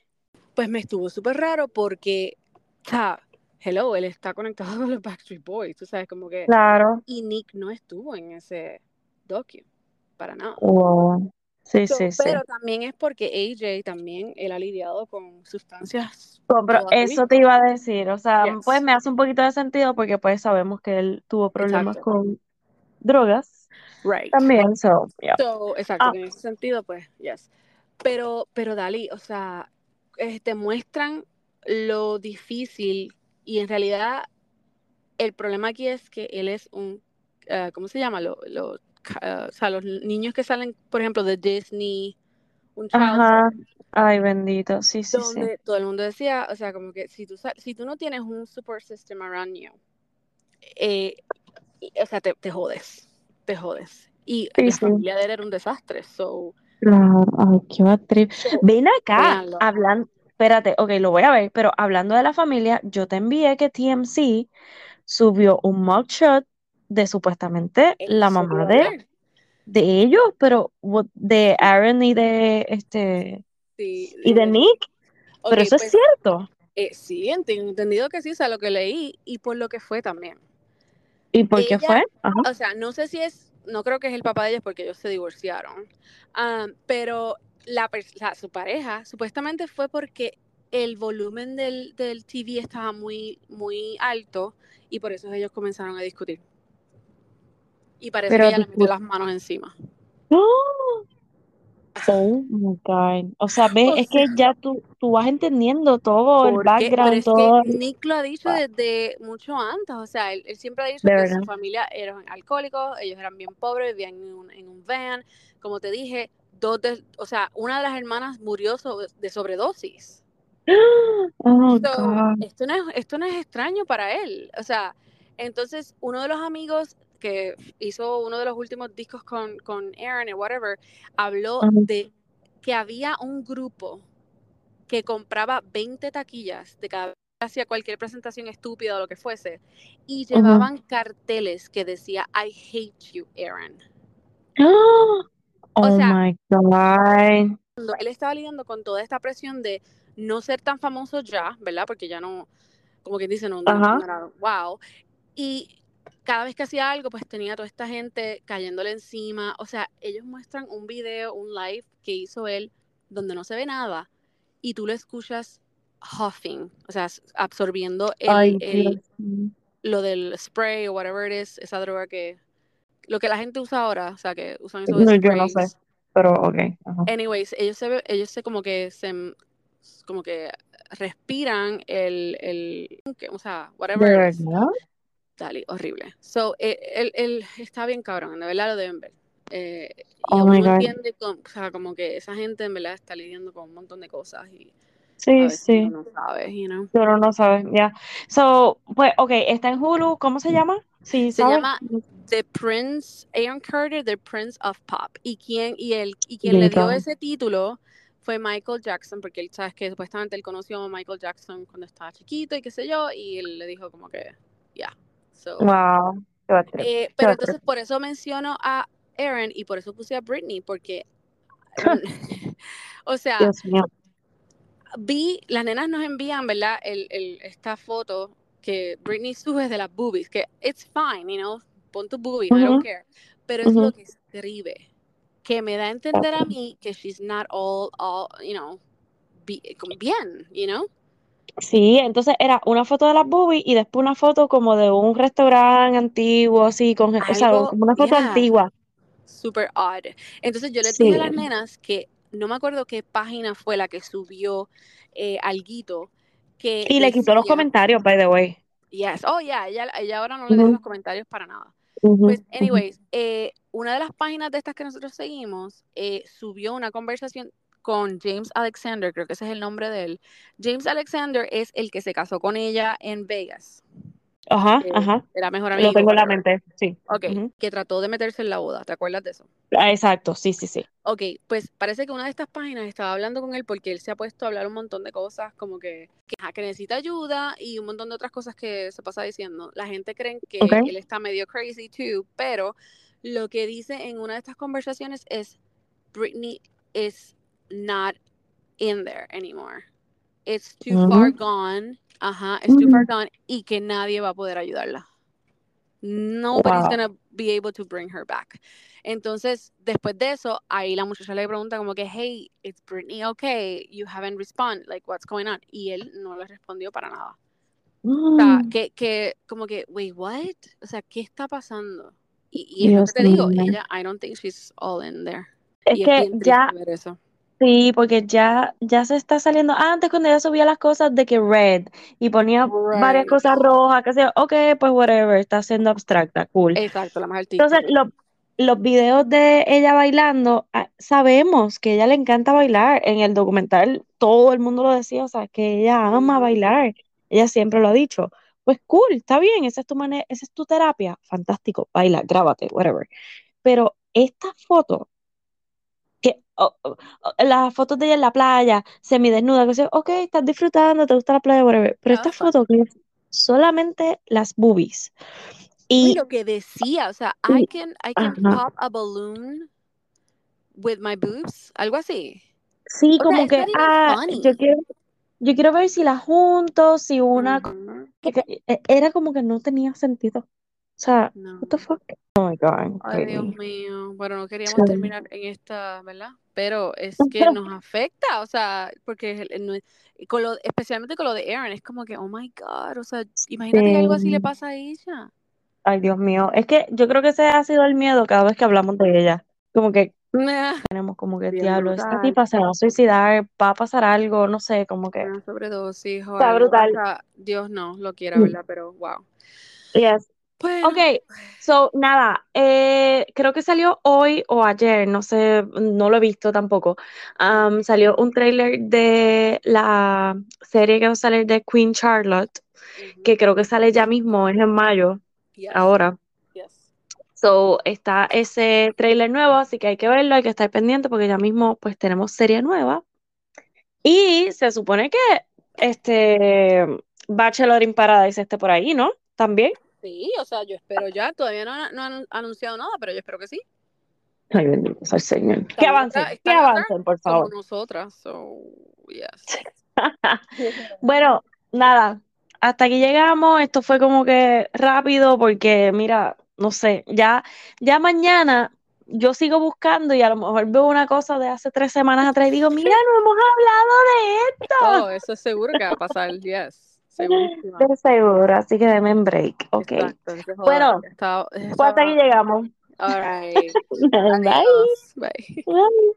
Pues me estuvo súper raro porque, o sea, hello, él está conectado [laughs] con los Backstreet Boys, tú sabes, como que... Claro. Y Nick no estuvo en ese docu, para nada. Wow. Sí, So, sí, sí. pero también es porque AJ también, él ha lidiado con sustancias No, pero eso te iba a decir, o sea, Yes. pues me hace un poquito de sentido porque pues sabemos que él tuvo problemas Exacto. con drogas Right. también, so, yeah. So, exacto, Ah. en ese sentido, pues, yes. Pero, pero Dali, o sea, eh, te muestran lo difícil y en realidad el problema aquí es que él es un, eh, ¿cómo se llama? Lo, lo, o sea, los niños que salen, por ejemplo, de Disney, un Ajá. Ay, bendito, sí, sí, sí. donde todo el mundo decía, o sea, como que si tú, si tú no tienes un support system around you, eh, y- o sea, te, te jodes, te jodes. Y Sí, la sí. familia de él era un desastre, so, Claro, ay, qué actriz. so, Ven acá, hablando, espérate, ok, lo voy a ver, pero hablando de la familia, yo te envié que TMC subió un mugshot de supuestamente la mamá de, de ellos, pero de Aaron y de este Sí, y de Nick, pero eso es pues cierto. eh, sí, entendido que sí, o sea, lo que leí y por lo que fue también. ¿Y por qué fue? Ajá. o sea, no sé si es, no creo que es el papá de ellos porque ellos se divorciaron, ah, pero la- su pareja supuestamente fue porque el volumen del, del TV estaba muy, muy alto y por eso ellos comenzaron a discutir. Y parece Pero que ella le metió las manos encima. ¡Oh! Oh my God. O sea, ves, O es sea, que ya tú, tú vas entendiendo todo el Porque, pero background, es que todo el- Nick lo ha dicho Wow, desde mucho antes, o sea, él, él siempre ha dicho de que verdad. su familia eran alcohólicos, ellos eran bien pobres, vivían en un, en un van, como te dije, dos de- o sea, una de las hermanas murió de sobredosis. [gasps] Oh So, esto no es, esto no es extraño para él, o sea, entonces uno de los amigos que hizo uno de los últimos discos con, con Aaron y whatever, habló Ajá. de que había un grupo que compraba 20 taquillas de cada hacía cualquier presentación estúpida o lo que fuese y llevaban carteles que decía I hate you, Aaron. Oh O sea, my God. cuando él estaba lidiando con toda esta presión de no ser tan famoso ya, ¿verdad? Porque ya no, como quien dice, no, no, Ajá. no era wow. Y cada vez que hacía algo, pues tenía toda esta gente cayéndole encima. O sea, ellos muestran un video, un live que hizo él donde no se ve nada y tú lo escuchas huffing, o sea, absorbiendo Ay, el, el, Dios mío. lo del spray o whatever it is, esa droga que, lo que la gente usa ahora, o sea, que usan esos No, [laughs] yo no sé, sprays. pero ok. Ajá. Anyways, ellos se, ellos se como que se, como que respiran el, el o sea, ¿De whatever. is. Dale, horrible. So, eh, él, él está bien cabrón, de verdad lo deben ver. Eh, y Oh uno my God. entiende, con- o sea, como que esa gente en verdad está lidiando con un montón de cosas y a Sí, veces sí. uno no sabe, you know. Pero no sabes, ya. So, pues, ok, está en Hulu. ¿Cómo se llama? Sí, Se ¿sabes? llama The Prince, Aaron Carter, The Prince of Pop. Y quien, y el, y quien le dio ese título fue Michael Jackson, porque él sabes que supuestamente él conoció a Michael Jackson cuando estaba chiquito y qué sé yo, y él le dijo como que, ya. So, Wow. Eh, pero entonces por eso menciono a Aaron y por eso puse a Britney, porque, [laughs] [laughs] o sea, vi, las nenas nos envían, ¿verdad? El, el, esta foto que Britney sube de las boobies, que it's fine, you know, pon tus boobies, I Ujú. don't care. Pero es Ujú. lo que escribe, que me da a entender a mí que she's not all, all you know, bien, you know. Sí, entonces era una foto de las boobies y después una foto como de un restaurante antiguo, así, con, o sea, como una foto yeah, antigua. super odd. Entonces yo les dije a las nenas que no me acuerdo qué página fue la que subió eh, alguito que Y le quitó los comentarios, by the way. yes, oh yeah, ella, ella ahora no le los comentarios para nada. Pues, anyways, eh, una de las páginas de estas que nosotros seguimos eh, subió una conversación con James Alexander, creo que ese es el nombre de él. James Alexander es el que se casó con ella en Vegas, Ajá, que ajá. era mejor Lo amigo, tengo en la mente, sí. Ok, que trató de meterse en la boda, ¿te acuerdas de eso? Ah, Exacto, sí, sí, sí. Ok, pues parece que una de estas páginas estaba hablando con él porque él se ha puesto a hablar un montón de cosas como que, que, necesita ayuda y un montón de otras cosas que se pasa diciendo. La gente cree que él está medio crazy too, pero lo que dice en una de estas conversaciones es Britney is not in there anymore. It's too far gone. Ajá, it's too far gone y que nadie va a poder ayudarla. Nobody's Wow. gonna be able to bring her back. Entonces, después de eso, ahí la muchacha le pregunta como que, hey, it's Britney okay? You haven't responded, like, what's going on? Y él no le respondió para nada. O sea, [gasps] que, que como que, wait, what? O sea, ¿qué está pasando? Y, y es lo que te digo, ella, I don't think she's all in there. Es Y que ya, ver eso. Sí, porque ya, ya se está saliendo. Antes, cuando ella subía las cosas de que red y ponía varias cosas rojas, que sea, ok, pues whatever, está siendo abstracta, cool. Exacto, la más Entonces, artística. los, videos de ella bailando, ah, sabemos que a ella le encanta bailar. En el documental todo el mundo lo decía, o sea, que ella ama bailar. Ella siempre lo ha dicho. Pues cool, está bien, esa es tu manera, esa es tu terapia. Fantástico, baila, grábate, whatever. Pero esta foto, que oh, oh, oh, las fotos de ella en la playa, semidesnuda, que sea, ok, estás disfrutando, te gusta la playa, whatever. Pero esta foto que es solamente las boobies. Y Y, lo que decía, o sea, I can, I can ajá. pop a balloon with my boobs, algo así. Sí, O como que, ah, yo quiero, yo quiero ver si la junto, si una, que- e- era como que no tenía sentido. O sea, No. what the fuck? Oh my God, Ay, Dios mío. Bueno, no queríamos Sí. terminar en esta, ¿verdad? Pero es que nos afecta, o sea, porque con lo, especialmente con lo de Aaron, es como que, oh my God, o sea, imagínate que algo así le pasa a ella. Ay, Dios mío. Es que yo creo que ese ha sido el miedo cada vez que hablamos de ella. Como que tenemos como que, Bien diablo, esta tipa se va a suicidar, va a pasar algo, no sé, como que Una sobredosis o está brutal. Dios no lo quiera, Mm. ¿verdad? Pero wow. Yes. Bueno, Ok, so nada, eh, creo que salió hoy o ayer, no sé, no lo he visto tampoco. Am, salió un tráiler de la serie que va a salir de Queen Charlotte, que creo que sale ya mismo, es en mayo, Yes, ahora. yes. So está ese tráiler nuevo, así que hay que verlo, hay que estar pendiente porque ya mismo pues tenemos serie nueva. Y se supone que este Bachelor in Paradise esté por ahí, ¿no? También. Sí, o sea, yo espero ya. Todavía no, han- no han anunciado nada, pero yo espero que sí. Ay, bendito sea el Señor. Que avancen, que avancen, por como favor. nosotras. So, yes. [laughs] Bueno, nada, hasta aquí llegamos. Esto fue como que rápido porque, mira, no sé, ya, ya mañana yo sigo buscando y a lo mejor veo una cosa de hace tres semanas atrás y digo, mira, no hemos hablado de esto. Oh, eso es seguro que va a pasar, yes. Segurísima. De seguro, así que denme en break, ok. Exacto. Bueno, pues hasta aquí llegamos. All right. [laughs] Bye. Adiós. Bye. Bye.